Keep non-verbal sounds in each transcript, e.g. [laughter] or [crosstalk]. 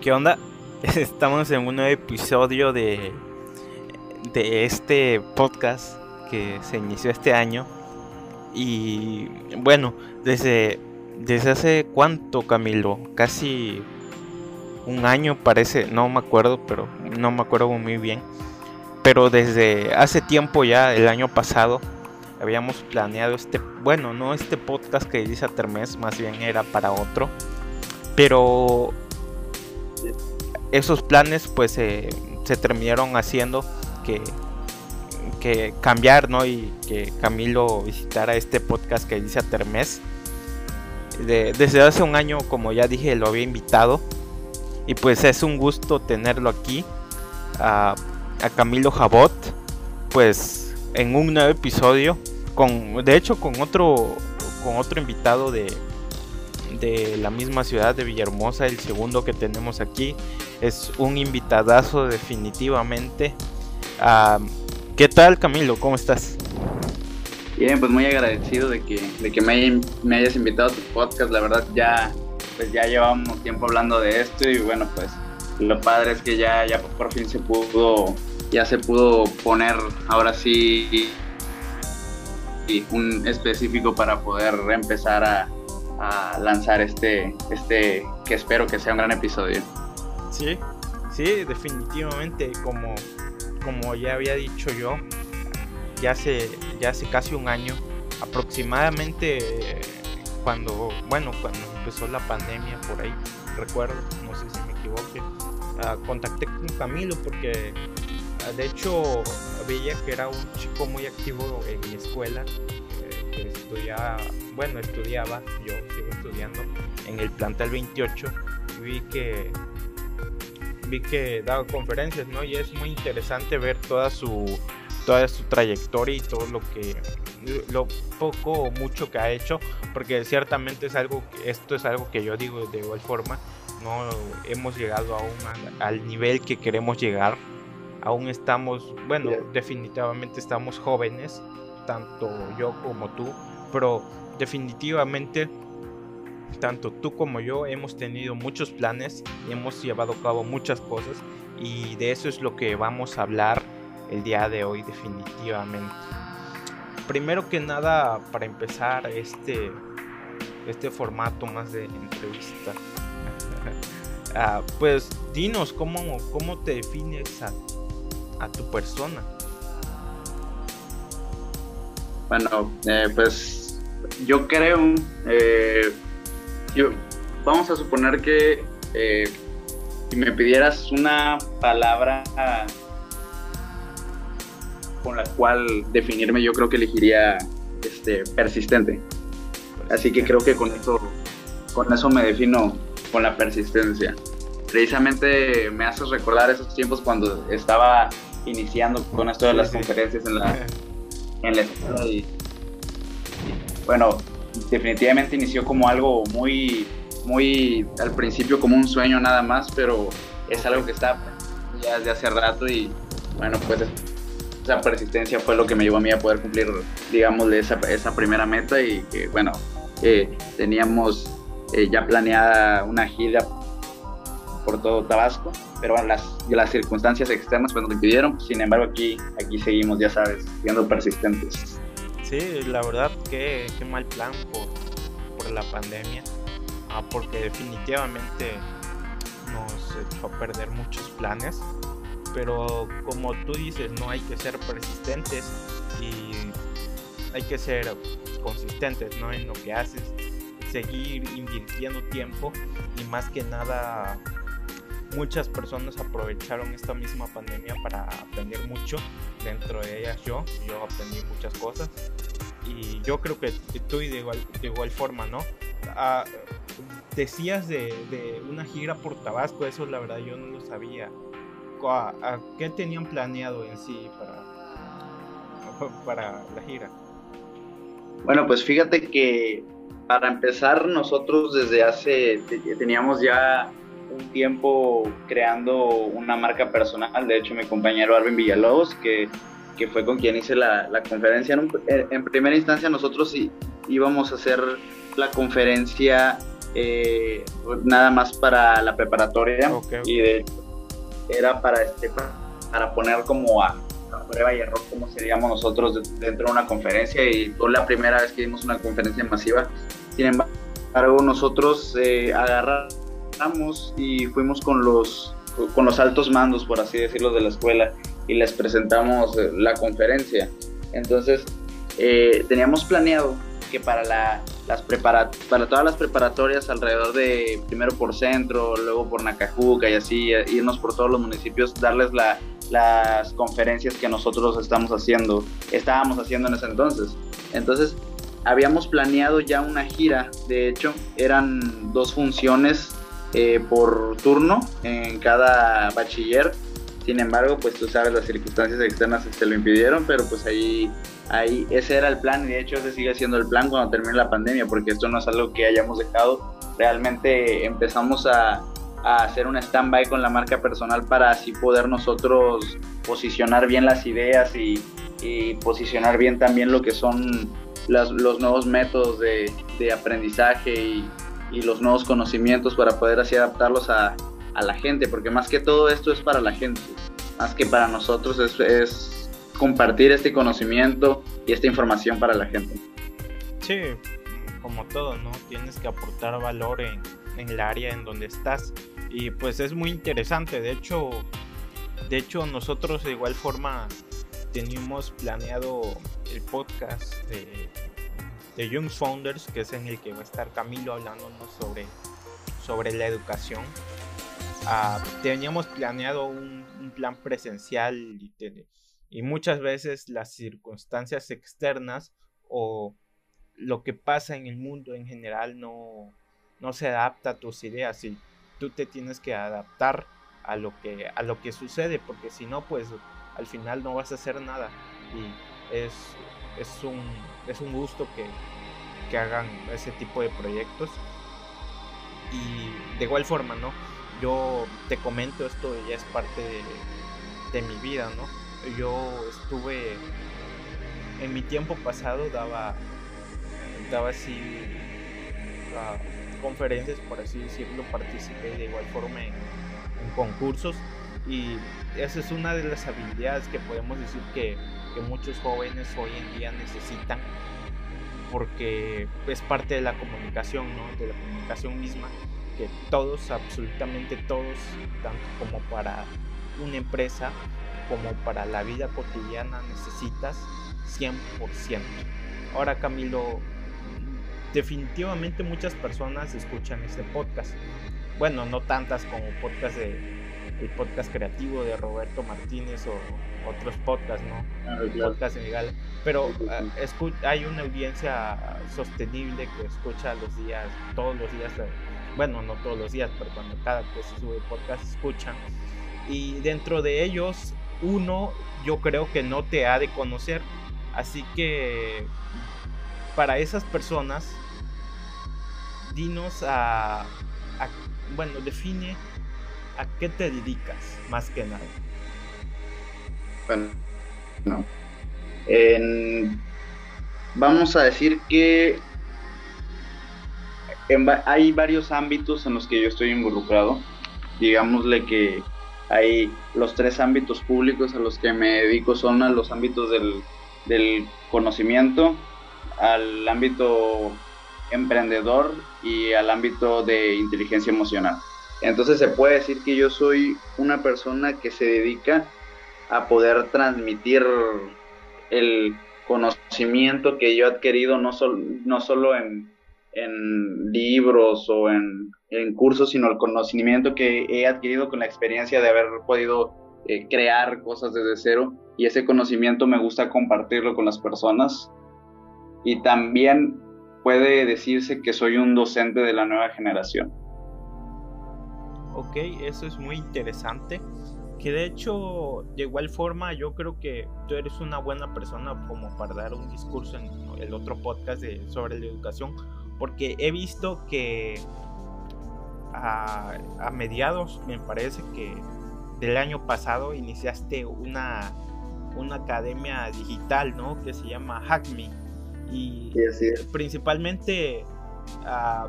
¿Qué onda? [laughs] Estamos en un nuevo episodio de, de este podcast que se inició este año. Y bueno, desde, desde hace cuánto, Camilo? Casi un año parece, no me acuerdo, pero no me acuerdo muy bien. Pero desde hace tiempo ya, el año pasado, habíamos planeado este, bueno, no este podcast que dice Termes, más bien era para otro. Pero esos planes pues se terminaron haciendo que, que cambiar, ¿no? Y que Camilo visitara este podcast que dice Termes. desde hace un año, como ya dije, lo había invitado. Y pues es un gusto tenerlo aquí. A, a Camilo Jabot. Pues en un nuevo episodio. Con, de hecho, con otro, con otro invitado de, de la misma ciudad de Villahermosa, el segundo que tenemos aquí. Es un invitadazo definitivamente. ¿Qué tal Camilo? ¿Cómo estás? Bien, pues muy agradecido de que, de que me, me, hayas invitado a tu podcast. La verdad ya, pues ya llevamos tiempo hablando de esto y bueno, pues lo padre es que ya, ya por fin se pudo, ya se pudo poner ahora sí un específico para poder empezar a, a lanzar este, este que espero que sea un gran episodio. Sí, sí, definitivamente, como, como ya había dicho yo, ya hace, ya hace casi un año, aproximadamente cuando, bueno, cuando empezó la pandemia por ahí, recuerdo, no sé si me equivoque, uh, contacté con Camilo porque uh, de hecho veía que era un chico muy activo en mi escuela, que estudiaba bueno, estudiaba, yo sigo estudiando en el plantel 28 y vi que vi que daba conferencias, ¿no? Y es muy interesante ver toda su toda su trayectoria y todo lo que lo poco o mucho que ha hecho, porque ciertamente es algo esto es algo que yo digo de igual forma, no hemos llegado aún al nivel que queremos llegar. Aún estamos, bueno, definitivamente estamos jóvenes, tanto yo como tú, pero definitivamente tanto tú como yo hemos tenido muchos planes, hemos llevado a cabo muchas cosas y de eso es lo que vamos a hablar el día de hoy definitivamente. Primero que nada, para empezar este, este formato más de entrevista, [laughs] ah, pues dinos cómo, cómo te defines a, a tu persona. Bueno, eh, pues yo creo, eh, yo, vamos a suponer que eh, si me pidieras una palabra con la cual definirme, yo creo que elegiría este, persistente. Así que creo que con eso, con eso me defino con la persistencia. Precisamente me hace recordar esos tiempos cuando estaba iniciando con esto de las conferencias en la, [laughs] en la escuela y bueno, definitivamente inició como algo muy, muy al principio como un sueño nada más, pero es algo que está ya desde hace rato y bueno, pues esa persistencia fue lo que me llevó a mí a poder cumplir, digamos, esa, esa primera meta y que bueno, eh, teníamos eh, ya planeada una gira por todo Tabasco, pero bueno, las, las circunstancias externas pues nos impidieron, sin embargo aquí, aquí seguimos, ya sabes, siendo persistentes. Sí, la verdad que qué mal plan por, por la pandemia, ah, porque definitivamente nos echó a perder muchos planes, pero como tú dices, no hay que ser persistentes y hay que ser consistentes ¿no? en lo que haces, seguir invirtiendo tiempo y más que nada muchas personas aprovecharon esta misma pandemia para aprender mucho. Dentro de ellas yo, yo aprendí muchas cosas. Y yo creo que tú y de igual, de igual forma, ¿no? Ah, decías de, una gira por Tabasco, eso la verdad yo no lo sabía. ¿A, qué tenían planeado en sí para, [laughs] para la gira? Bueno, pues fíjate que para empezar nosotros desde hace, teníamos ya un tiempo creando una marca personal. De hecho, mi compañero Arvin Villalobos, que, que fue con quien hice la, la conferencia, en, en, primera instancia nosotros íbamos a hacer la conferencia eh, nada más para la preparatoria y de era para, este, para poner como a, prueba y error cómo seríamos nosotros dentro de una conferencia y fue la primera vez que dimos una conferencia masiva. Sin embargo, nosotros eh, agarramos y fuimos con los, con los altos mandos, por así decirlo, de la escuela y les presentamos eh, la conferencia. Entonces, eh, teníamos planeado que para, la, las prepara para todas las preparatorias alrededor de, primero por Centro, luego por Nacajuca y así, irnos por todos los municipios, darles la, las conferencias que nosotros estamos haciendo, estábamos haciendo en ese entonces. Entonces, habíamos planeado ya una gira, de hecho, eran dos funciones eh, por turno en cada bachiller. Sin embargo, pues tú sabes, las circunstancias externas se lo impidieron, pero pues ahí, ahí ese era el plan y de hecho ese sigue siendo el plan cuando termine la pandemia, porque esto no es algo que hayamos dejado. Realmente empezamos a, a hacer un stand-by con la marca personal para así poder nosotros posicionar bien las ideas y, posicionar bien también lo que son los nuevos métodos de, aprendizaje y, los nuevos conocimientos para poder así adaptarlos a, la gente, porque más que todo esto es para la gente, más que para nosotros es, compartir este conocimiento y esta información para la gente. Sí, como todo, ¿no? Tienes que aportar valor en, en el área en donde estás y pues es muy interesante de hecho de hecho nosotros de igual forma teníamos planeado el podcast de, de Young Founders que es en el que va a estar Camilo hablándonos sobre sobre la educación ah, teníamos planeado un, plan presencial y, y muchas veces las circunstancias externas o lo que pasa en el mundo en general no, no se adapta a tus ideas y tú te tienes que adaptar a lo que, a lo que sucede, porque si no, pues al final no vas a hacer nada. Y es, es, un, es un gusto que, que hagan ese tipo de proyectos. Y de igual forma, ¿no? Yo te comento, esto ya es parte de, de mi vida, ¿no? Yo estuve, en mi tiempo pasado daba, daba así... Ah, conferencias, por así decirlo, participé de igual forma en, concursos y esa es una de las habilidades que podemos decir que, que, muchos jóvenes hoy en día necesitan porque es parte de la comunicación, ¿no? de la comunicación misma, que todos, absolutamente todos, tanto como para una empresa como para la vida cotidiana necesitas 100%. Ahora Camilo, definitivamente muchas personas escuchan este podcast. Bueno, no tantas como podcast de el podcast creativo de Roberto Martínez o otros podcasts, ¿no? Ah, podcast legal. Pero ah, hay una audiencia sostenible que escucha los días, todos los días, bueno, no todos los días, pero cuando cada vez se sube podcast escuchan. Y dentro de ellos, uno yo creo que no te ha de conocer. Así que para esas personas, dinos a, bueno, define a qué te dedicas más que nada. Bueno, no. vamos a decir que hay varios ámbitos en los que yo estoy involucrado. Digámosle que hay los tres ámbitos públicos a los que me dedico son a los ámbitos del, del conocimiento, al ámbito emprendedor y al ámbito de inteligencia emocional. Entonces se puede decir que yo soy una persona que se dedica a poder transmitir el conocimiento que yo he adquirido no, no solo en, libros o en, cursos, sino el conocimiento que he adquirido con la experiencia de haber podido eh, crear cosas desde cero y ese conocimiento me gusta compartirlo con las personas y también puede decirse que soy un docente de la nueva generación. Ok, eso es muy interesante. Que de hecho, de igual forma, yo creo que tú eres una buena persona como para dar un discurso en el otro podcast de, sobre la educación, porque he visto que a, a mediados, me parece que del año pasado, iniciaste una, una academia digital, ¿no? Que se llama Hackme y principalmente ah,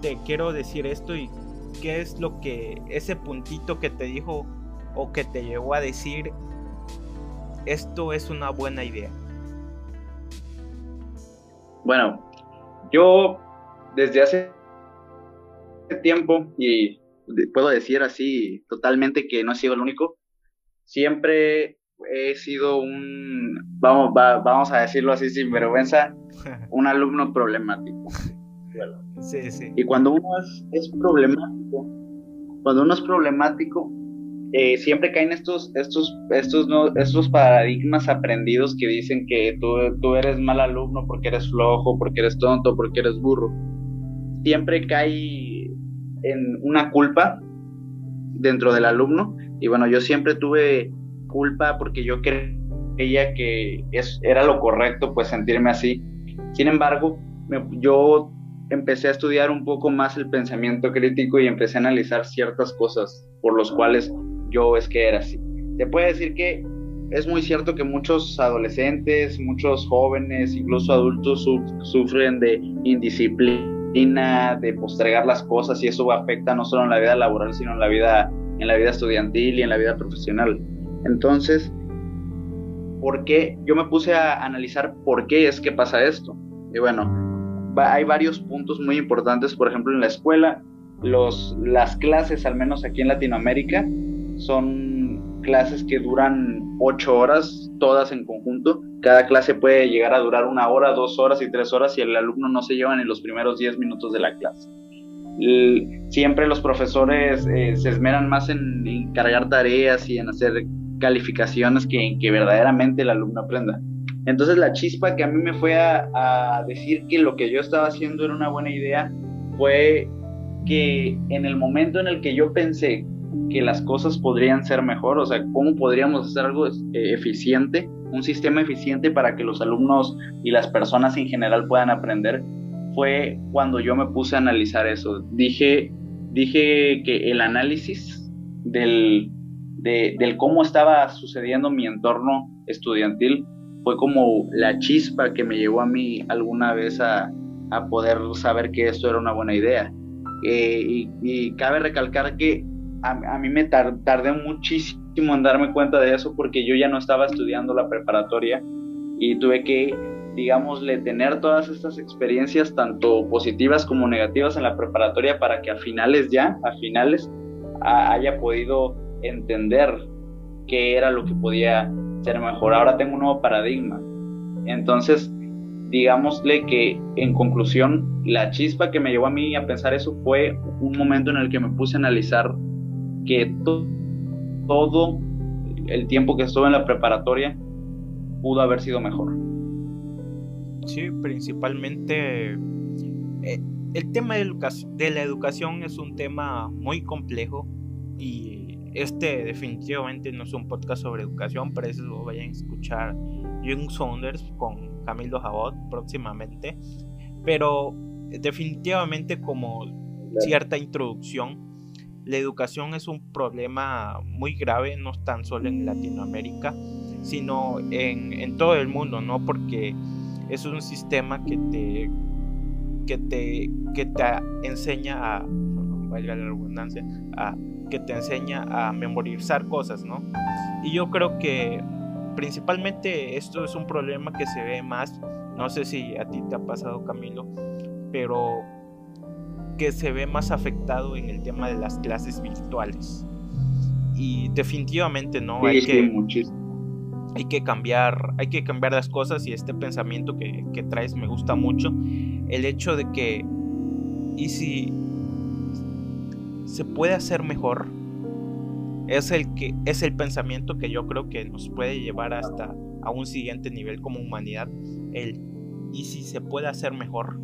te quiero decir esto y qué es lo que ese puntito que te dijo o que te llegó a decir esto es una buena idea. Bueno, yo desde hace tiempo y puedo decir así totalmente que no he sido el único, siempre he sido un, vamos, vamos a decirlo así sin vergüenza, [laughs] un alumno problemático. [laughs] Sí, sí. Y cuando uno es, problemático, cuando uno es problemático, eh, siempre caen estos, estos, estos, no, estos paradigmas aprendidos que dicen que tú, tú eres mal alumno porque eres flojo, porque eres tonto, porque eres burro. Siempre cae en una culpa dentro del alumno. Y bueno, yo siempre tuve culpa porque yo creía que es, era lo correcto, pues sentirme así. Sin embargo, yo empecé a estudiar un poco más el pensamiento crítico y empecé a analizar ciertas cosas por los cuales yo es que era así. Se puede decir que es muy cierto que muchos adolescentes, muchos jóvenes, incluso adultos sufren de indisciplina, de postergar las cosas y eso afecta no solo en la vida laboral, sino en la vida en la vida estudiantil y en la vida profesional. Entonces, ¿por qué? Yo me puse a analizar por qué es que pasa esto. Y bueno, hay varios puntos muy importantes, por ejemplo, en la escuela, los, las clases, al menos aquí en Latinoamérica, son clases que duran ocho horas, todas en conjunto. Cada clase puede llegar a durar una hora, dos horas y tres horas y el alumno no se lleva en los primeros diez minutos de la clase. Siempre los profesores eh, se esmeran más en, en cargar tareas y en hacer calificaciones que, que verdaderamente el alumno aprenda. Entonces la chispa que a mí me fue a, decir que lo que yo estaba haciendo era una buena idea fue que en el momento en el que yo pensé que las cosas podrían ser mejor, o sea, cómo podríamos hacer algo eh, eficiente, un sistema eficiente para que los alumnos y las personas en general puedan aprender, fue cuando yo me puse a analizar eso. Dije, dije que el análisis del, de, del cómo estaba sucediendo mi entorno estudiantil fue como la chispa que me llevó a mí alguna vez a, a poder saber que esto era una buena idea. Eh, y, cabe recalcar que a, mí me tardé muchísimo en darme cuenta de eso porque yo ya no estaba estudiando la preparatoria y tuve que, digámosle, tener todas estas experiencias, tanto positivas como negativas en la preparatoria para que a finales ya, a finales, haya podido entender qué era lo que podía ser mejor. Ahora tengo un nuevo paradigma. Entonces, digámosle que en conclusión, la chispa que me llevó a mí a pensar eso fue un momento en el que me puse a analizar que todo el tiempo que estuve en la preparatoria pudo haber sido mejor. Sí, principalmente eh, el tema de la educación es un tema muy complejo y este definitivamente no es un podcast sobre educación, pero eso vayan a escuchar Young Saunders con Camilo Jabot próximamente. Pero definitivamente como cierta introducción, la educación es un problema muy grave, no tan solo en Latinoamérica, sino en, en todo el mundo, ¿no? Porque es un sistema que te, que te, que te enseña a, valga la redundancia, a que te enseña a memorizar cosas, ¿no? Y yo creo que principalmente esto es un problema que se ve más, no sé si a ti te ha pasado Camilo, pero que se ve más afectado en el tema de las clases virtuales. Y definitivamente no hay que hay que cambiar, hay que cambiar las cosas y este pensamiento que, que traes me gusta mucho. El hecho de que y si se puede hacer mejor es el que es el pensamiento que yo creo que nos puede llevar hasta a un siguiente nivel como humanidad el y si se puede hacer mejor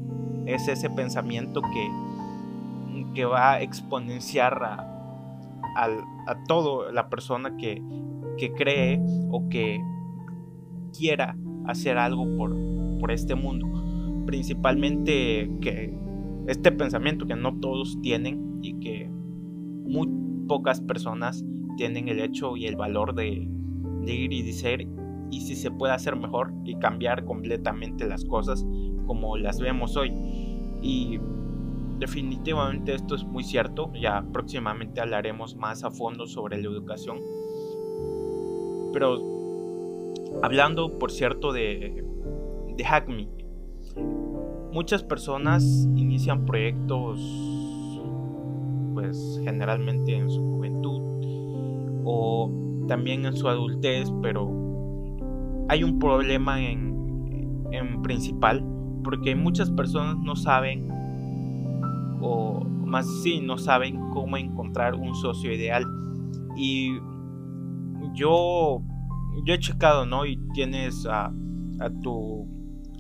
es ese pensamiento que, que va a exponenciar a, a, toda la persona que, que cree o que quiera hacer algo por, por este mundo. Principalmente que este pensamiento que no todos tienen y que muy pocas personas tienen el hecho y el valor de, ir y decir y si se puede hacer mejor y cambiar completamente las cosas como las vemos hoy. Y definitivamente esto es muy cierto. Ya próximamente hablaremos más a fondo sobre la educación. Pero hablando, por cierto, de, de Hackme, muchas personas inician proyectos, pues generalmente en su juventud o también en su adultez, pero hay un problema en, en principal porque muchas personas no saben o más sí no saben cómo encontrar un socio ideal. Y yo yo he checado no y tienes a, a tu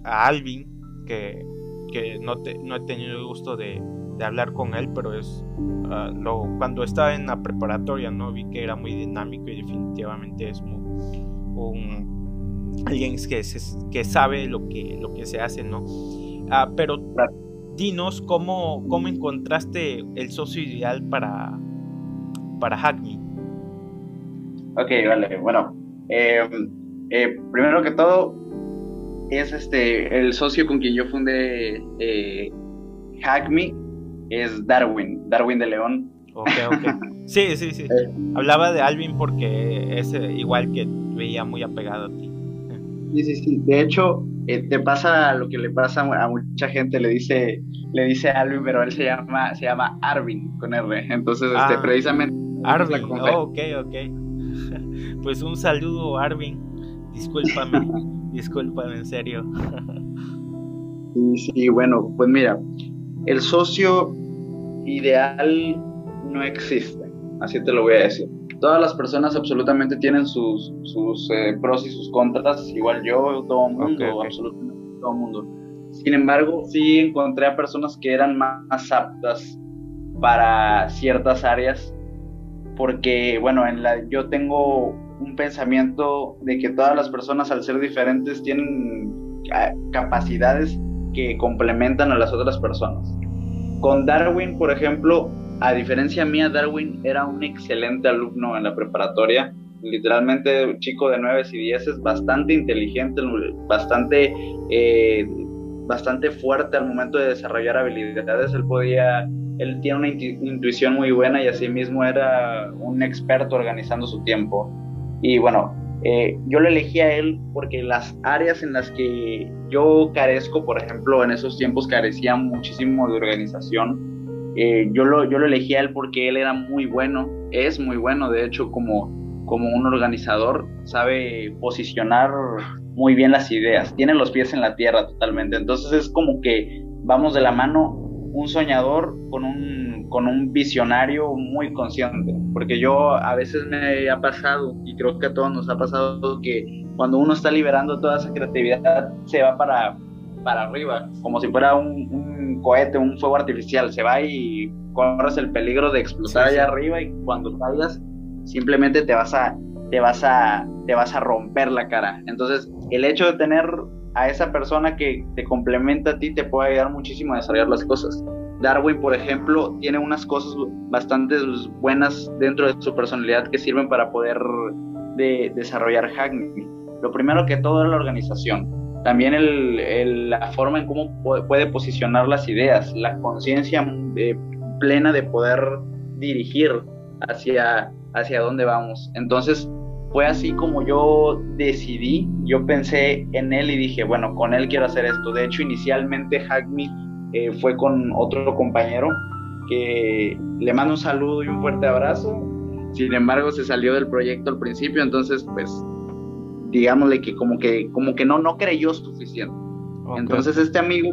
a Alvin que, que no, te, no he tenido el gusto de, de hablar con él pero es ah, lo, cuando estaba en la preparatoria no vi que era muy dinámico y definitivamente es un, alguien que, que sabe lo que, lo que se hace no ah, pero dinos cómo, cómo encontraste el socio ideal para, para Hackney. Ok, vale, bueno. Eh, eh, primero que todo, es este el socio con quien yo fundé eh, Hackme es Darwin, Darwin de León. Ok, ok. Sí, sí, sí. [laughs] Eh. Hablaba de Alvin porque es igual que veía muy apegado a ti. Sí, sí, sí. De hecho, te pasa lo que le pasa a mucha gente, le dice le dice Alvin, pero él se llama, se llama Arvin con R. Entonces, este, ah, precisamente. Arvin, oh, ok, ok. [laughs] Pues un saludo, Arvin. Discúlpame, [laughs] discúlpame, en serio. sí, sí, bueno, pues mira, el socio ideal no existe, así te lo voy a decir. Todas las personas absolutamente tienen sus, sus eh, pros y sus contras, igual yo, todo el mundo, absolutamente todo el mundo sin embargo, sí encontré a personas que eran más aptas para ciertas áreas, porque, bueno, en la, yo tengo un pensamiento de que todas las personas al ser diferentes tienen ah, capacidades que complementan a las otras personas. Con Darwin, por ejemplo, a diferencia mía, Darwin era un excelente alumno en la preparatoria, literalmente un chico de 9 y 10, bastante inteligente, bastante eh, bastante fuerte al momento de desarrollar habilidades. Él podía, él tiene una intuición muy buena y asimismo era un experto organizando su tiempo. Y bueno, eh, yo lo elegí a él porque las áreas en las que yo carezco, por ejemplo, en esos tiempos carecía muchísimo de organización. Eh, yo, lo, yo lo elegí a él porque él era muy bueno, es muy bueno, de hecho, como, como un organizador, sabe posicionar muy bien las ideas, tiene los pies en la tierra totalmente. Entonces es como que vamos de la mano un soñador con un, con un visionario muy consciente. Porque yo a veces me ha pasado, y creo que a todos nos ha pasado, que cuando uno está liberando toda esa creatividad, se va para, para arriba, como si fuera un, un cohete, un fuego artificial. Se va y corres el peligro de explotar allá arriba y cuando salgas simplemente te vas a te vas a, te vas a romper la cara. Entonces, el hecho de tener a esa persona que te complementa a ti te puede ayudar muchísimo a desarrollar las cosas. Darwin, por ejemplo, tiene unas cosas bastante buenas dentro de su personalidad que sirven para poder de, desarrollar Hackney. Lo primero que todo es la organización. También la forma en cómo puede posicionar las ideas, la conciencia eh, plena de poder dirigir hacia, hacia dónde vamos. Entonces, fue así como yo decidí, yo pensé en él y dije, bueno, con él quiero hacer esto. De hecho, inicialmente Hackme eh, fue con otro compañero que le mando un saludo y un fuerte abrazo. Sin embargo, se salió del proyecto al principio, entonces, pues, digámosle que como que, como que no, no creyó suficiente. Entonces, este amigo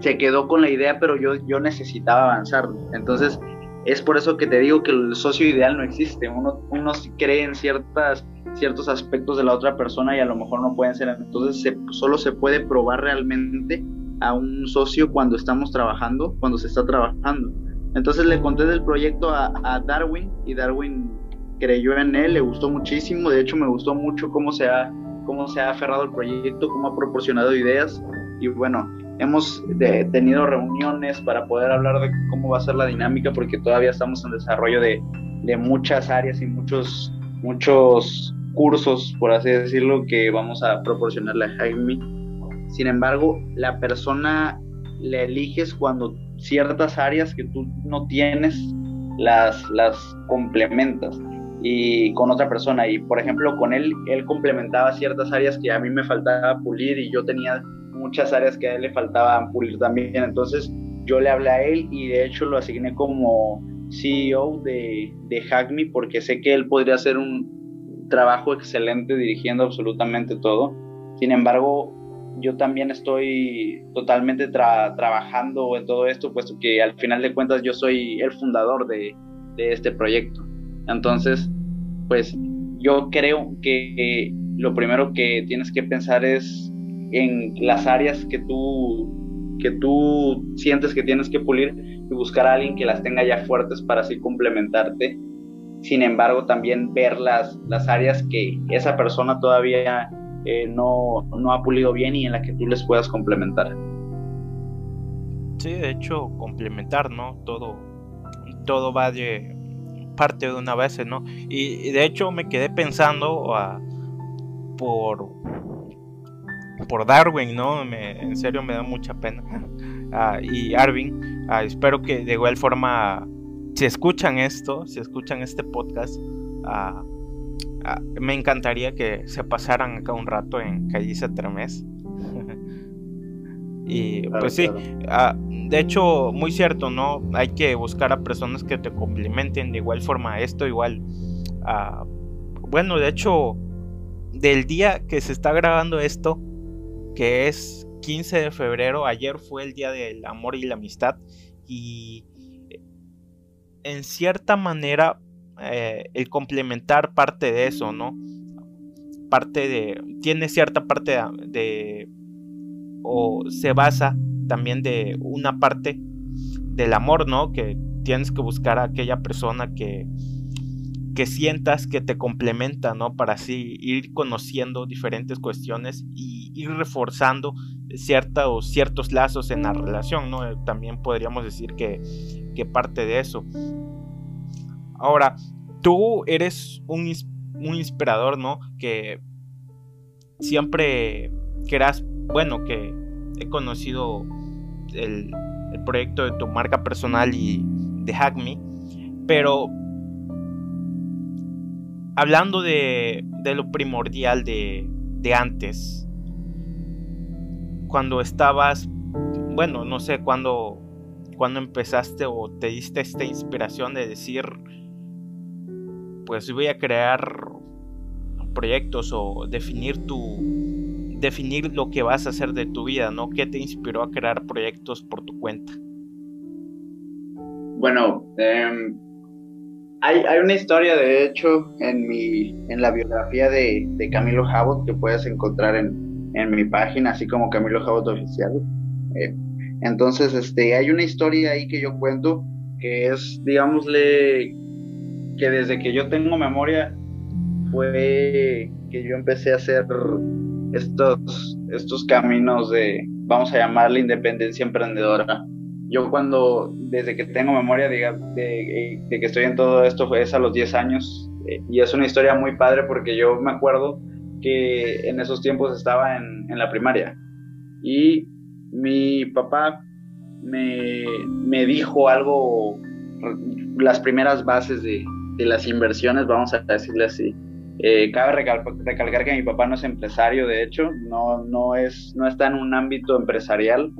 se quedó con la idea, pero yo, yo necesitaba avanzar. Entonces, es por eso que te digo que el socio ideal no existe. Uno, uno cree en ciertas, ciertos aspectos de la otra persona y a lo mejor no pueden ser. Entonces solo se puede probar realmente a un socio cuando estamos trabajando, cuando se está trabajando. Entonces le conté del proyecto a, Darwin y Darwin creyó en él, le gustó muchísimo. De hecho me gustó mucho cómo se ha, cómo se ha aferrado el proyecto, cómo ha proporcionado ideas. Y bueno, Hemos tenido reuniones para poder hablar de cómo va a ser la dinámica porque todavía estamos en desarrollo de, muchas áreas y muchos, muchos cursos, por así decirlo, que vamos a proporcionarle a Jaime. Sin embargo, la persona le eliges cuando ciertas áreas que tú no tienes las, las complementas y con otra persona. Y por ejemplo, con él, él complementaba ciertas áreas que a mí me faltaba pulir y yo tenía muchas áreas que a él le faltaban pulir también. Entonces yo le hablé a él y de hecho lo asigné como CEO de, de Hackme porque sé que él podría hacer un trabajo excelente dirigiendo absolutamente todo. Sin embargo, yo también estoy totalmente trabajando en todo esto, puesto que al final de cuentas yo soy el fundador de, de este proyecto. Entonces, pues yo creo que lo primero que tienes que pensar es en las áreas que tú, que tú sientes que tienes que pulir y buscar a alguien que las tenga ya fuertes para así complementarte. Sin embargo, también ver las, las áreas que esa persona todavía eh, no, no ha pulido bien y en la que tú les puedas complementar. Sí, de hecho, complementar, ¿no? Todo, todo va de parte de una vez, ¿no? Y, de hecho me quedé pensando ah, por por Darwin, ¿no? en serio me da mucha pena. Ah, y Arvin, ah, espero que de igual forma, si escuchan esto, si escuchan este podcast, me encantaría que se pasaran acá un rato en Calliza Tremés. [laughs] y pues sí, ah, de hecho, muy cierto, ¿no? Hay que buscar a personas que te complementen de igual forma. Esto igual, ah, bueno, de hecho, del día que se está grabando esto, que es 15 de febrero, ayer fue el día del amor y la amistad. Y en cierta manera eh, el complementar parte de eso, ¿no? Parte de, tiene cierta parte de, o se basa también de una parte del amor, ¿no? Que tienes que buscar a aquella persona que, que sientas que te complementa, ¿no? Para así ir conociendo diferentes cuestiones y ir reforzando ciertos, ciertos lazos en la relación, ¿no? También podríamos decir que, que parte de eso. Ahora, tú eres un, inspirador, ¿no? Que siempre querás, bueno, que he conocido el, proyecto de tu marca personal y de Hackme, pero hablando de, de lo primordial de, de antes, cuando estabas, bueno, no sé, cuando, cuando empezaste o te diste esta inspiración de decir, pues voy a crear proyectos o definir tu definir lo que vas a hacer de tu vida, ¿no? ¿Qué te inspiró a crear proyectos por tu cuenta? Bueno, em, hay, una historia, de hecho, en mi en la biografía de, Camilo Jabot que puedes encontrar en, en, mi página, así como Camilo Jabot Oficial. Eh, entonces, este, hay una historia ahí que yo cuento que es, digámosle, que desde que yo tengo memoria fue que yo empecé a hacer estos, estos caminos de, vamos a llamarle independencia emprendedora. Yo cuando, desde que tengo memoria de, de, que estoy en todo esto, fue a los 10 años. Eh, y es una historia muy padre porque yo me acuerdo que en esos tiempos estaba en, en la primaria. Y mi papá me, me dijo algo, las primeras bases de, de las inversiones, vamos a decirle así. Eh, cabe recalcar que mi papá no es empresario, de hecho, no, no, es, no está en un ámbito empresarial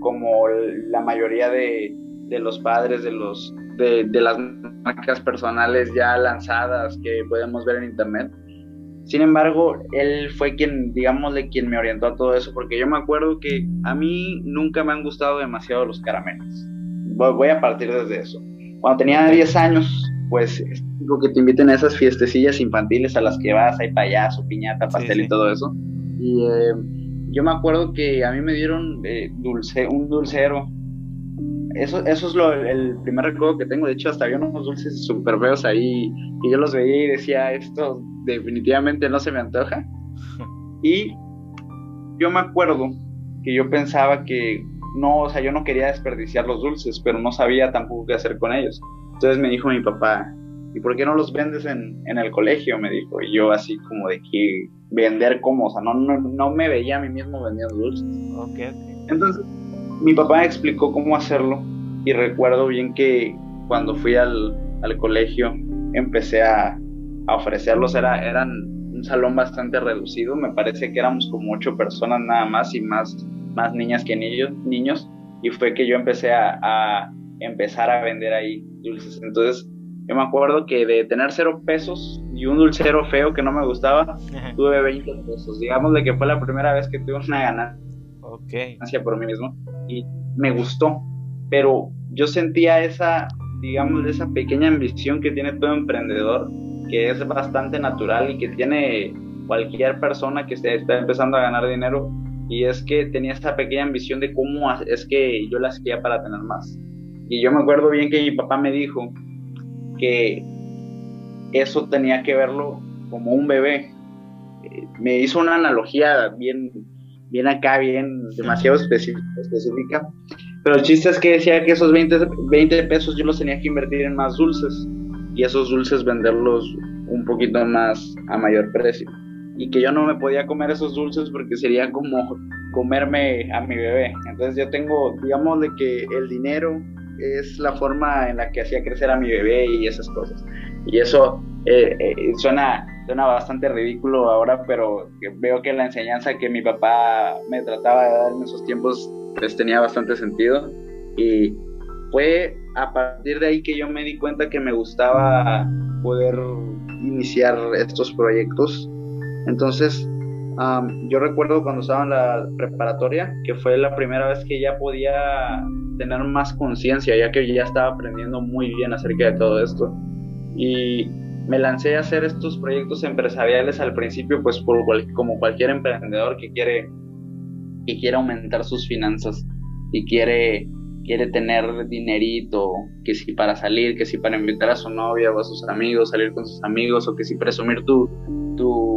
como la mayoría de, de los padres de, los, de, las marcas personales ya lanzadas que podemos ver en internet. Sin embargo, él fue quien, digámosle, quien me orientó a todo eso, porque yo me acuerdo que a mí nunca me han gustado demasiado los caramelos. Voy a partir desde eso. Cuando tenía 10 años, pues es digo que te inviten a esas fiestecillas infantiles a las que vas, hay payaso, piñata, pastel y todo eso. Y eh, yo me acuerdo que a mí me dieron eh, dulce, un dulcero. Eso, eso es lo, el primer recuerdo que tengo. De hecho, hasta había unos dulces súper feos ahí y yo los veía y decía, esto definitivamente no se me antoja. [laughs] Y yo me acuerdo que yo pensaba que no, o sea, yo no quería desperdiciar los dulces, pero no sabía tampoco qué hacer con ellos. Entonces me dijo mi papá, ¿y por qué no los vendes en, en el colegio? Me dijo, y yo así como de que vender como, o sea, no, no, no me veía a mí mismo vendiendo dulces. Okay, Entonces mi papá me explicó cómo hacerlo y recuerdo bien que cuando fui al, al colegio empecé a, a ofrecerlos, Era, eran un salón bastante reducido, me parece que éramos como ocho personas nada más y más, más niñas que niños, niños y fue que yo empecé a, a empezar a vender ahí dulces. Entonces, yo me acuerdo que de tener cero pesos y un dulcero feo que no me gustaba, tuve 20 pesos. Digamos de que fue la primera vez que tuve una ganancia por mí mismo y me gustó. Pero yo sentía esa, digamos, esa pequeña ambición que tiene todo emprendedor, que es bastante natural y que tiene cualquier persona que está empezando a ganar dinero. Y es que tenía esa pequeña ambición de cómo es que yo la hacía para tener más. Y yo me acuerdo bien que mi papá me dijo que eso tenía que verlo como un bebé. Eh, me hizo una analogía bien, bien acá, bien demasiado específica, pero el chiste es que decía que esos 20, 20 pesos yo los tenía que invertir en más dulces y esos dulces venderlos un poquito más a mayor precio. Y que yo no me podía comer esos dulces porque sería como comerme a mi bebé. Entonces yo tengo, digamos, de que el dinero es la forma en la que hacía crecer a mi bebé y esas cosas. Y eso eh, eh, suena, suena bastante ridículo ahora, pero veo que la enseñanza que mi papá me trataba de dar en esos tiempos pues tenía bastante sentido. Y fue a partir de ahí que yo me di cuenta que me gustaba poder iniciar estos proyectos. Entonces, yo recuerdo cuando estaba en la preparatoria, que fue la primera vez que ya podía tener más conciencia, ya que ya estaba aprendiendo muy bien acerca de todo esto. Y me lancé a hacer estos proyectos empresariales al principio, pues por como cualquier emprendedor que quiere, que quiere aumentar sus finanzas y quiere, quiere tener dinerito, que si para salir, que si para invitar a su novia o a sus amigos, salir con sus amigos, o que si presumir tu, tu,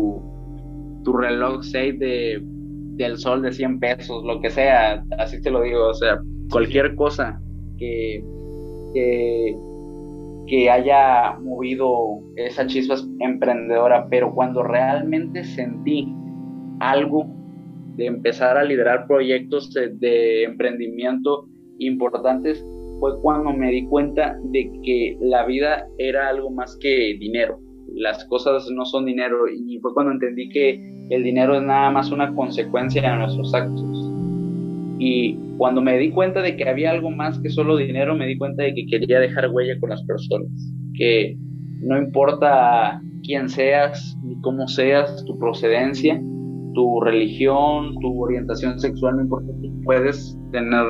tu reloj 6 de, del sol de 100 pesos, lo que sea, así te lo digo, o sea, cualquier cosa que, que, haya movido esa chispa emprendedora, pero cuando realmente sentí algo de empezar a liderar proyectos de, emprendimiento importantes, fue cuando me di cuenta de que la vida era algo más que dinero. Las cosas no son dinero y fue cuando entendí que el dinero es nada más una consecuencia de nuestros actos. Y cuando me di cuenta de que había algo más que solo dinero, me di cuenta de que quería dejar huella con las personas. Que no importa quién seas ni cómo seas, tu procedencia, tu religión, tu orientación sexual, no importa, puedes tener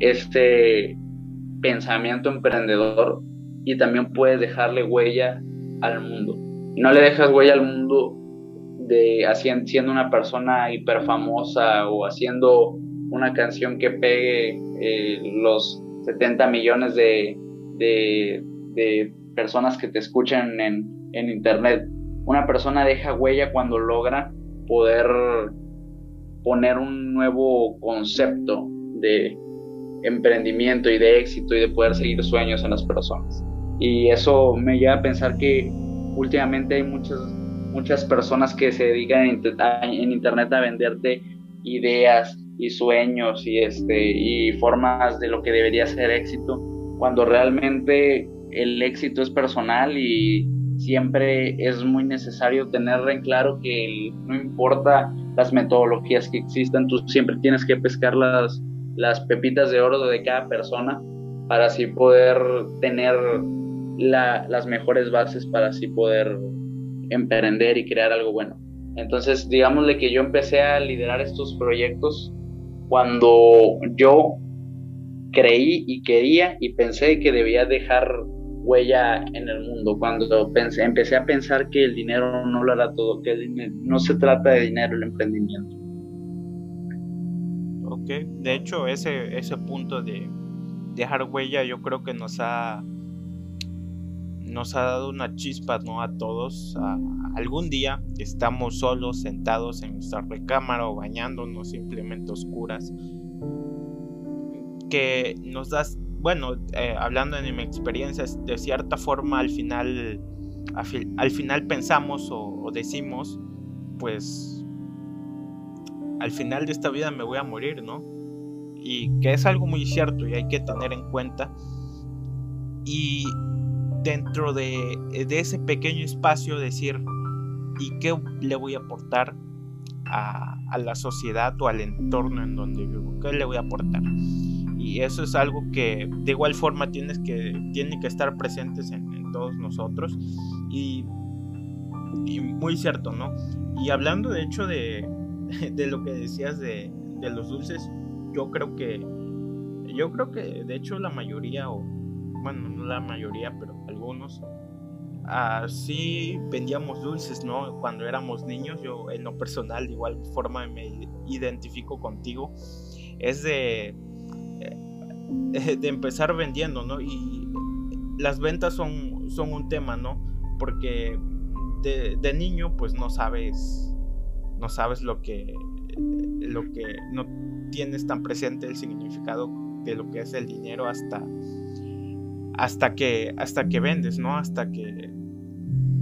este pensamiento emprendedor y también puedes dejarle huella al mundo. No le dejas huella al mundo de siendo una persona hiper famosa o haciendo una canción que pegue eh, los 70 millones de, de, personas que te escuchan en, en internet. Una persona deja huella cuando logra poder poner un nuevo concepto de emprendimiento y de éxito y de poder seguir sueños en las personas. Y eso me lleva a pensar que últimamente hay muchas, muchas personas que se dedican en internet a venderte ideas, y sueños y este y formas de lo que debería ser éxito cuando realmente el éxito es personal y siempre es muy necesario tener en claro que no importa las metodologías que existan, tú siempre tienes que pescar las, las pepitas de oro de cada persona para así poder tener las mejores bases para así poder emprender y crear algo bueno. Entonces, digámosle que yo empecé a liderar estos proyectos cuando yo creí y quería y pensé que debía dejar huella en el mundo, cuando pensé, empecé a pensar que el dinero no lo hará todo, que no se trata de dinero el emprendimiento. Ok, de hecho ese, ese punto de dejar huella yo creo que nos ha nos ha dado una chispa ¿no? a todos. algún día estamos solos, sentados en nuestra recámara o bañándonos simplemente oscuras. Que nos das, bueno, eh, hablando de mi experiencia, de cierta forma al final, al, final pensamos o, decimos, pues al final de esta vida me voy a morir, ¿no? y que es algo muy cierto y hay que tener en cuenta. Y dentro de, ese pequeño espacio decir, ¿y qué le voy a aportar a, la sociedad o al entorno en donde vivo? ¿Qué le voy a aportar? Y eso es algo que de igual forma tienes que, tiene que estar presentes en, todos nosotros. Y, muy cierto, ¿no? Y hablando de hecho de, [laughs] de lo que decías de, de los dulces, yo creo que yo creo que de hecho la mayoría o bueno no la mayoría pero algunos. Así vendíamos dulces no cuando éramos niños yo en lo personal de igual forma me identifico contigo. Es de eh, de empezar vendiendo no y las ventas son son un tema no porque de, de niño pues no sabes no sabes lo que lo que no tienes tan presente el significado de lo que es el dinero hasta hasta que hasta que vendes, ¿no? Hasta que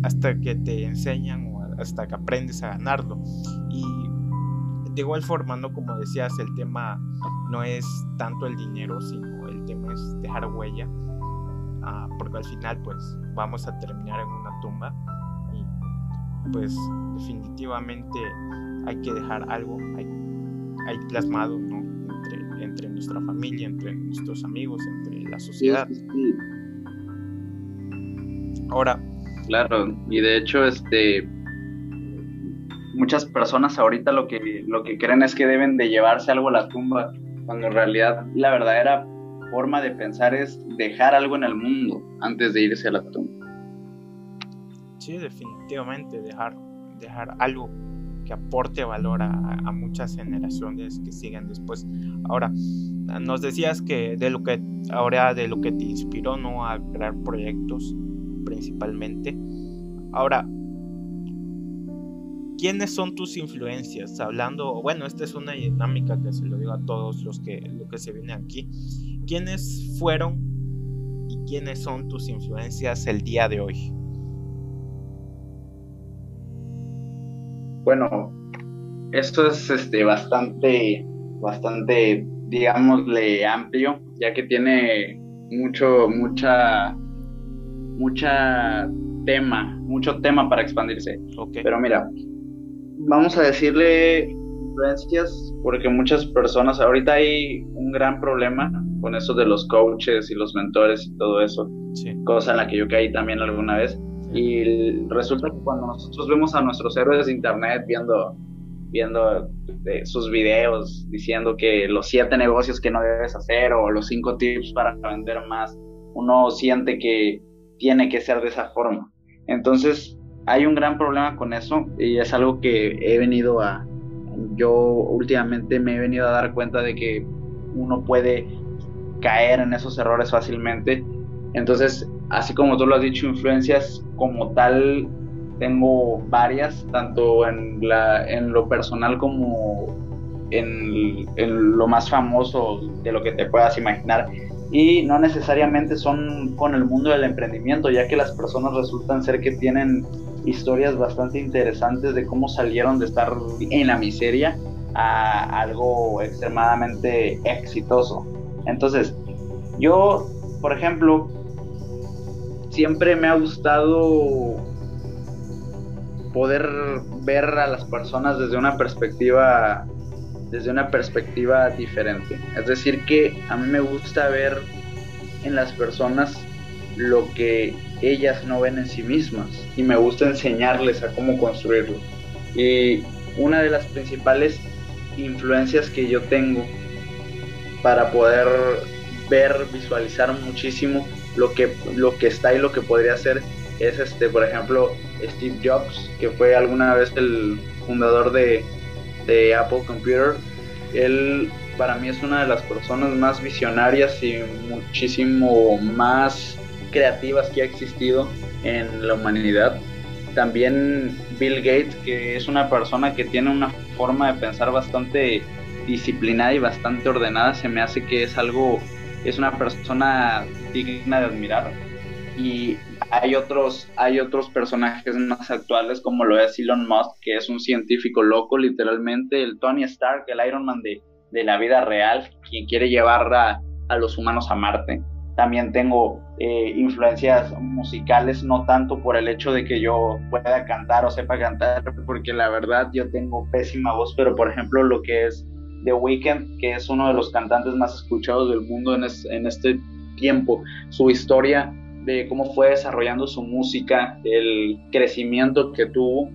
hasta que te enseñan o hasta que aprendes a ganarlo. Y de igual forma, ¿no? Como decías, el tema no es tanto el dinero, sino el tema es dejar huella. Ah, porque al final, pues, vamos a terminar en una tumba. Y pues, definitivamente hay que dejar algo, hay plasmado ¿no? entre, entre, nuestra familia, entre nuestros amigos, entre la sociedad. Ahora. Claro, y de hecho, este muchas personas ahorita lo que, lo que creen es que deben de llevarse algo a la tumba, cuando en realidad la verdadera forma de pensar es dejar algo en el mundo antes de irse a la tumba. Sí, definitivamente dejar, dejar algo que aporte valor a, muchas generaciones que siguen después. Ahora, nos decías que de lo que ahora de lo que te inspiró no a crear proyectos principalmente. Ahora, ¿quiénes son tus influencias? Hablando, bueno, esta es una dinámica que se lo digo a todos los que lo que se viene aquí. ¿Quiénes fueron y quiénes son tus influencias el día de hoy? Bueno, esto es este, bastante, bastante, digámosle, amplio, ya que tiene mucho, mucha, mucha tema, mucho tema para expandirse. Pero mira, vamos a decirle influencias, porque muchas personas, ahorita hay un gran problema con eso de los coaches y los mentores y todo eso, cosa en la que yo caí también alguna vez y resulta que cuando nosotros vemos a nuestros héroes de internet viendo, viendo eh, sus videos diciendo que los siete negocios que no debes hacer o los cinco tips para vender más, uno siente que tiene que ser de esa forma. Entonces hay un gran problema con eso y es algo que he venido a, yo últimamente me he venido a dar cuenta de que uno puede caer en esos errores fácilmente. Entonces así como tú lo has dicho, influencias como tal tengo varias, tanto en, la, lo personal como en, lo más famoso de lo que te puedas imaginar. Y no necesariamente son con el mundo del emprendimiento, ya que las personas resultan ser que tienen historias bastante interesantes de cómo salieron de estar en la miseria a algo extremadamente exitoso. Entonces, yo, por ejemplo, siempre me ha gustado poder ver a las personas desde una perspectiva desde una perspectiva diferente. Es decir, que a mí me gusta ver en las personas lo que ellas no ven en sí mismas y me gusta enseñarles a cómo construirlo. Y una de las principales influencias que yo tengo para poder ver, visualizar muchísimo lo que, lo que está y lo que podría ser es, este, por ejemplo, Steve Jobs, que fue alguna vez el fundador de, de Apple Computer. Él para mí es una de las personas más visionarias y muchísimo más creativas que ha existido en la humanidad. También Bill Gates, que es una persona que tiene una forma de pensar bastante disciplinada y bastante ordenada, se me hace que es algo, es una persona digna de admirar. Y hay otros, hay otros personajes más actuales, como lo es Elon Musk, que es un científico loco, literalmente, el Tony Stark, el Iron Man de, de la vida real, quien quiere llevar a, a los humanos a Marte. También tengo eh, influencias musicales, no tanto por el hecho de que yo pueda cantar o sepa cantar, porque la verdad yo tengo pésima voz, pero por ejemplo lo que es The Weeknd, que es uno de los cantantes más escuchados del mundo en, en este tiempo, su historia de cómo fue desarrollando su música, el crecimiento que tuvo,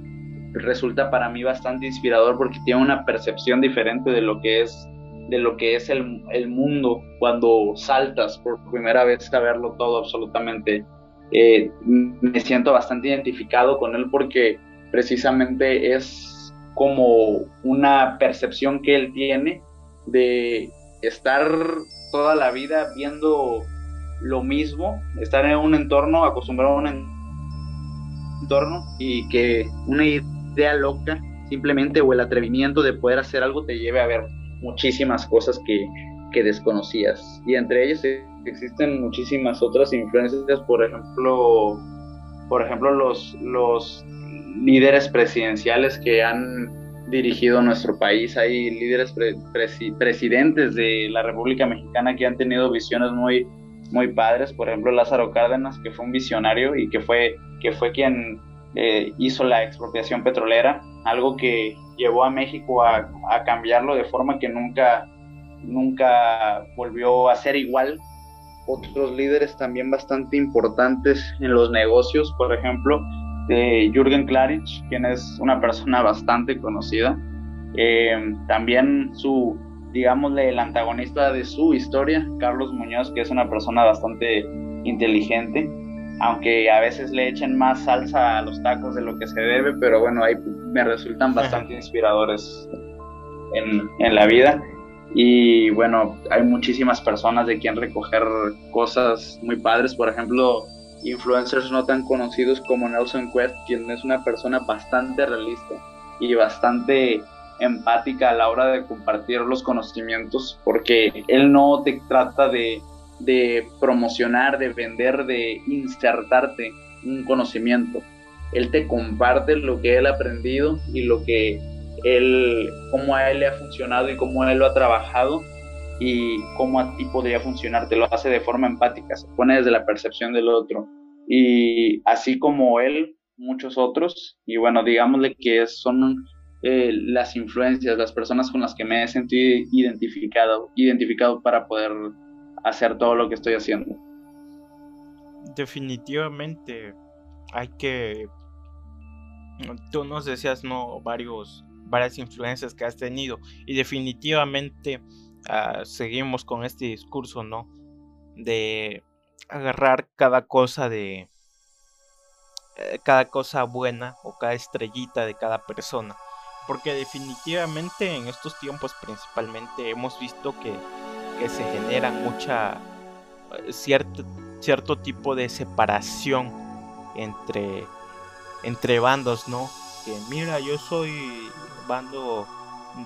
resulta para mí bastante inspirador porque tiene una percepción diferente de lo que es de lo que es el, el mundo cuando saltas por primera vez a verlo todo absolutamente. Eh, me siento bastante identificado con él porque precisamente es como una percepción que él tiene de estar toda la vida viendo lo mismo, estar en un entorno, acostumbrado a un entorno y que una idea loca simplemente o el atrevimiento de poder hacer algo te lleve a ver muchísimas cosas que, que desconocías. Y entre ellas existen muchísimas otras influencias, por ejemplo, por ejemplo los, los líderes presidenciales que han dirigido nuestro país. Hay líderes presidentes de la República Mexicana que han tenido visiones muy, muy padres. Por ejemplo, Lázaro Cárdenas, que fue un visionario y que fue, que fue quien eh, hizo la expropiación petrolera, algo que llevó a México a, a, cambiarlo de forma que nunca, nunca volvió a ser igual. Otros líderes también bastante importantes en los negocios, por ejemplo, de Jürgen Klarich, quien es una persona bastante conocida. Eh, también su, digámosle, el antagonista de su historia, Carlos Muñoz, que es una persona bastante inteligente, aunque a veces le echen más salsa a los tacos de lo que se debe, pero bueno, ahí me resultan bastante [laughs] inspiradores en, en la vida. Y bueno, hay muchísimas personas de quien recoger cosas muy padres, por ejemplo, influencers no tan conocidos como Nelson Quest, quien es una persona bastante realista y bastante empática a la hora de compartir los conocimientos, porque él no te trata de, de promocionar, de vender, de insertarte un conocimiento. Él te comparte lo que él ha aprendido y lo que él, cómo a él le ha funcionado y cómo él lo ha trabajado y cómo a ti podría funcionar, te lo hace de forma empática, se pone desde la percepción del otro. Y así como él, muchos otros, y bueno, digámosle que son eh, las influencias, las personas con las que me he sentido identificado, identificado para poder hacer todo lo que estoy haciendo. Definitivamente hay que... Tú nos decías, ¿no? Varios, varias influencias que has tenido y definitivamente Ah, seguimos con este discurso, ¿no? De agarrar cada cosa de... Eh, cada cosa buena o cada estrellita de cada persona. Porque definitivamente en estos tiempos principalmente hemos visto que, que se genera mucha... Eh, cierto, cierto tipo de separación entre, entre bandos, ¿no? Que mira, yo soy bando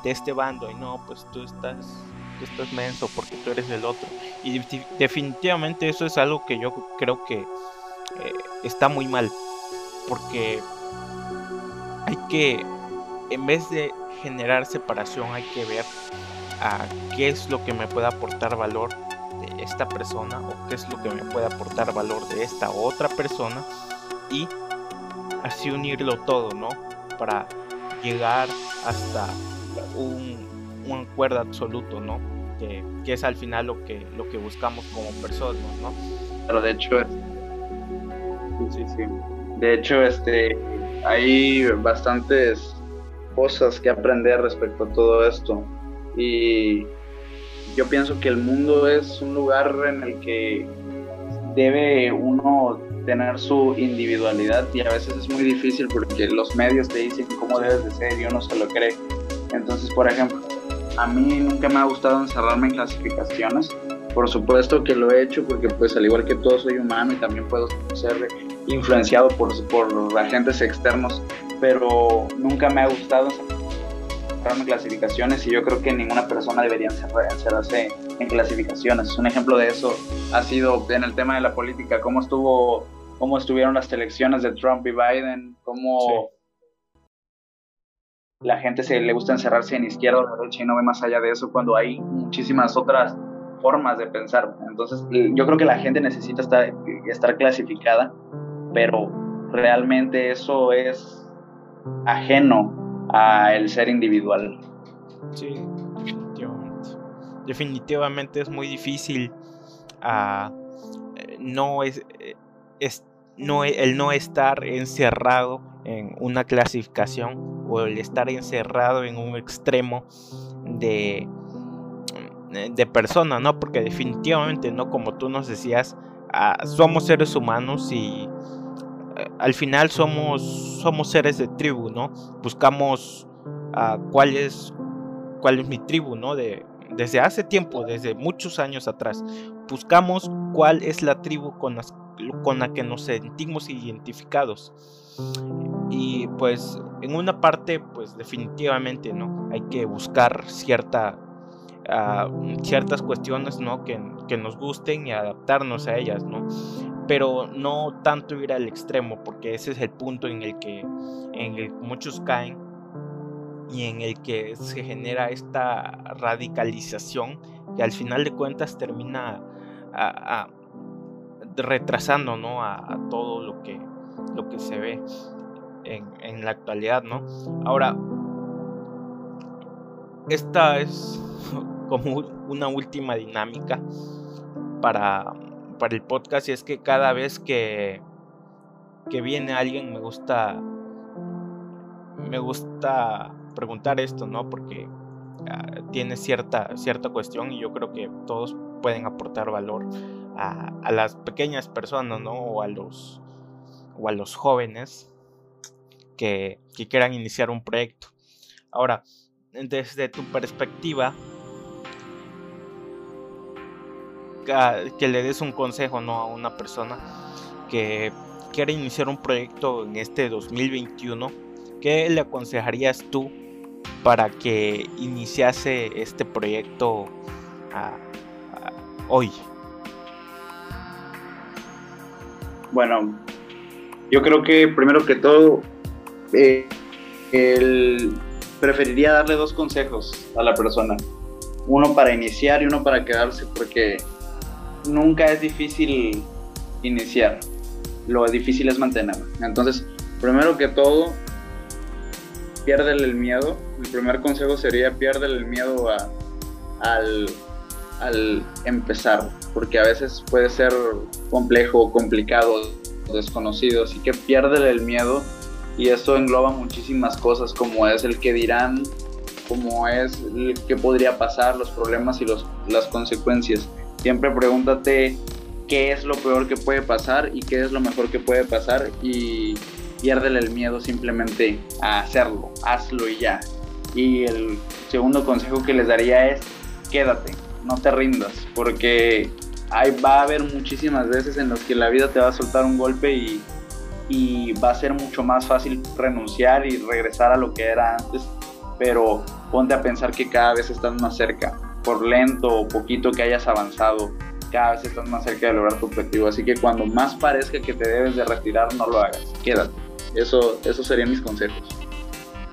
de este bando y no, pues tú estás estás menso porque tú eres del otro. Y definitivamente eso es algo que yo creo que eh, está muy mal. Porque hay que, en vez de generar separación, hay que ver a qué es lo que me puede aportar valor de esta persona o qué es lo que me puede aportar valor de esta otra persona y así unirlo todo, ¿no? Para llegar hasta un un acuerdo absoluto, ¿no? Que, es al final lo que, lo que buscamos como personas, ¿no? Pero de hecho, sí, sí. De hecho, este, hay bastantes cosas que aprender respecto a todo esto. Y yo pienso que el mundo es un lugar en el que debe uno tener su individualidad y a veces es muy difícil porque los medios te dicen cómo debes de ser y uno se lo cree. Entonces, por ejemplo, a mí nunca me ha gustado encerrarme en clasificaciones. Por supuesto que lo he hecho porque pues al igual que todo soy humano y también puedo ser influenciado por, por agentes externos, pero nunca me ha gustado encerrarme en clasificaciones y yo creo que ninguna persona debería encerrarse en clasificaciones. Un ejemplo de eso ha sido en el tema de la política, cómo estuvo cómo estuvieron las elecciones de Trump y Biden, cómo la gente se le gusta encerrarse en izquierda o derecha y no ve más allá de eso cuando hay muchísimas otras formas de pensar. Entonces, yo creo que la gente necesita estar, estar clasificada, pero realmente eso es ajeno al ser individual. Sí, definitivamente. Definitivamente es muy difícil uh, no es, es no, el no estar encerrado en una clasificación el estar encerrado en un extremo de, de persona, ¿no? Porque definitivamente, ¿no? Como tú nos decías, ah, somos seres humanos y eh, al final somos, somos seres de tribu, ¿no? Buscamos uh, cuál, es, cuál es mi tribu, ¿no? De, desde hace tiempo, desde muchos años atrás, buscamos cuál es la tribu con, con la que nos sentimos identificados. Y pues en una parte, pues definitivamente, ¿no? Hay que buscar cierta, ah, ciertas cuestiones, ¿no? Que, que, nos gusten y adaptarnos a ellas, ¿no? Pero no tanto ir al extremo, porque ese es el punto en el que, en el muchos caen y en el que se genera esta radicalización que al final de cuentas termina a, retrasando ¿no? a, todo lo que, lo que se ve en, en, la actualidad. ¿no? Ahora, esta es [laughs] como una última dinámica para, para el podcast y es que cada vez que, que viene alguien me gusta me gusta preguntar esto, ¿no? Porque ah, tiene cierta, cierta cuestión y yo creo que todos pueden aportar valor a, las pequeñas personas, ¿no? O a los, o a los jóvenes que, que quieran iniciar un proyecto. Ahora, desde tu perspectiva, que le des un consejo ¿no? a una persona que quiere iniciar un proyecto en este 2021, ¿qué le aconsejarías tú para que iniciase este proyecto hoy? Bueno, yo creo que primero que todo, eh, preferiría darle dos consejos a la persona. Uno para iniciar y uno para quedarse, porque nunca es difícil iniciar. Lo difícil es mantener. Entonces, primero que todo, piérdele el miedo. El primer consejo sería piérdele el miedo a, al, al empezar, porque a veces puede ser complejo, complicado, desconocido, así que piérdele el miedo y esto engloba muchísimas cosas como es el que dirán, como es el que podría pasar, los problemas y los, las consecuencias. Siempre pregúntate qué es lo peor que puede pasar y qué es lo mejor que puede pasar y piérdele el miedo simplemente a hacerlo, hazlo y ya. Y el segundo consejo que les daría es quédate, no te rindas, porque hay, va a haber muchísimas veces en las que la vida te va a soltar un golpe y, y va a ser mucho más fácil renunciar y regresar a lo que era antes, pero ponte a pensar que cada vez estás más cerca, por lento o poquito que hayas avanzado, cada vez estás más cerca de lograr tu objetivo, así que cuando más parezca que te debes de retirar, no lo hagas, quédate. Eso, esos serían mis consejos.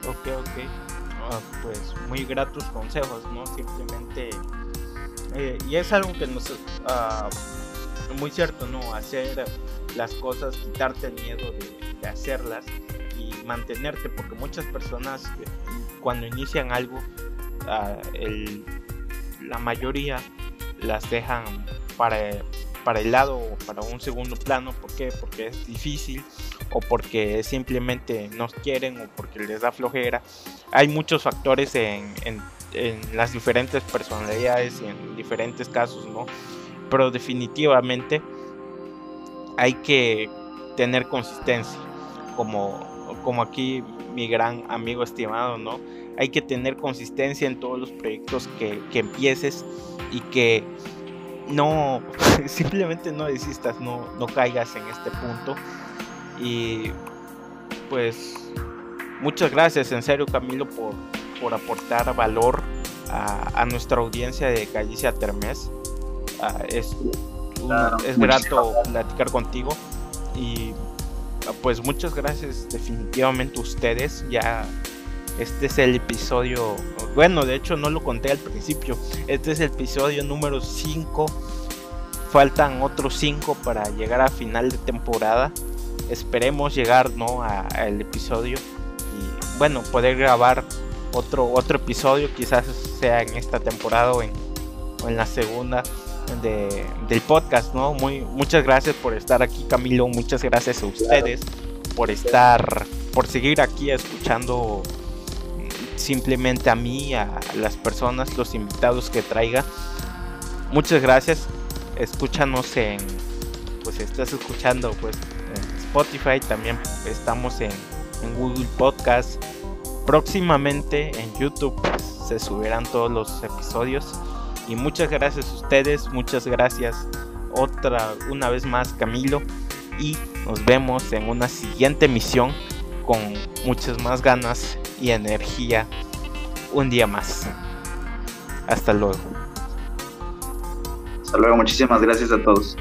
Ok, ok. Ah, pues muy gratos consejos, ¿no? Simplemente... Eh, y es algo que nos... Uh, muy cierto, ¿no? Hacer las cosas, quitarte el miedo de, hacerlas y mantenerte, porque muchas personas eh, cuando inician algo, uh, el, la mayoría las dejan para, para el lado o para un segundo plano. ¿Por qué? Porque es difícil o porque simplemente no quieren o porque les da flojera. Hay muchos factores en, en, las diferentes personalidades y en diferentes casos, ¿no? Pero definitivamente hay que tener consistencia, como, como aquí mi gran amigo estimado, ¿no? Hay que tener consistencia en todos los proyectos que, que empieces y que no, [laughs] simplemente no desistas, no, no caigas en este punto y pues muchas gracias en serio Camilo por, por aportar valor a, nuestra audiencia de Galicia Termes. Ah, es, es grato platicar contigo y ah, pues muchas gracias definitivamente ustedes ya Este es el episodio, bueno, de hecho no lo conté al principio, este es el episodio número 5. Faltan otros 5 para llegar a final de temporada. Esperemos llegar ¿no? al episodio y bueno, poder grabar otro, otro episodio, quizás sea en esta temporada o en, en la segunda de, del podcast, ¿no? Muy, muchas gracias por estar aquí, Camilo. Muchas gracias a ustedes por estar, por seguir aquí escuchando simplemente a mí, a las personas, los invitados que traiga. Muchas gracias. Escúchanos en, pues estás escuchando, pues en Spotify, también estamos en, en Google Podcast. Próximamente en YouTube se subirán todos los episodios. Y muchas gracias a ustedes, muchas gracias otra una vez más Camilo y nos vemos en una siguiente misión con muchas más ganas y energía un día más. Hasta luego. Hasta luego, muchísimas gracias a todos.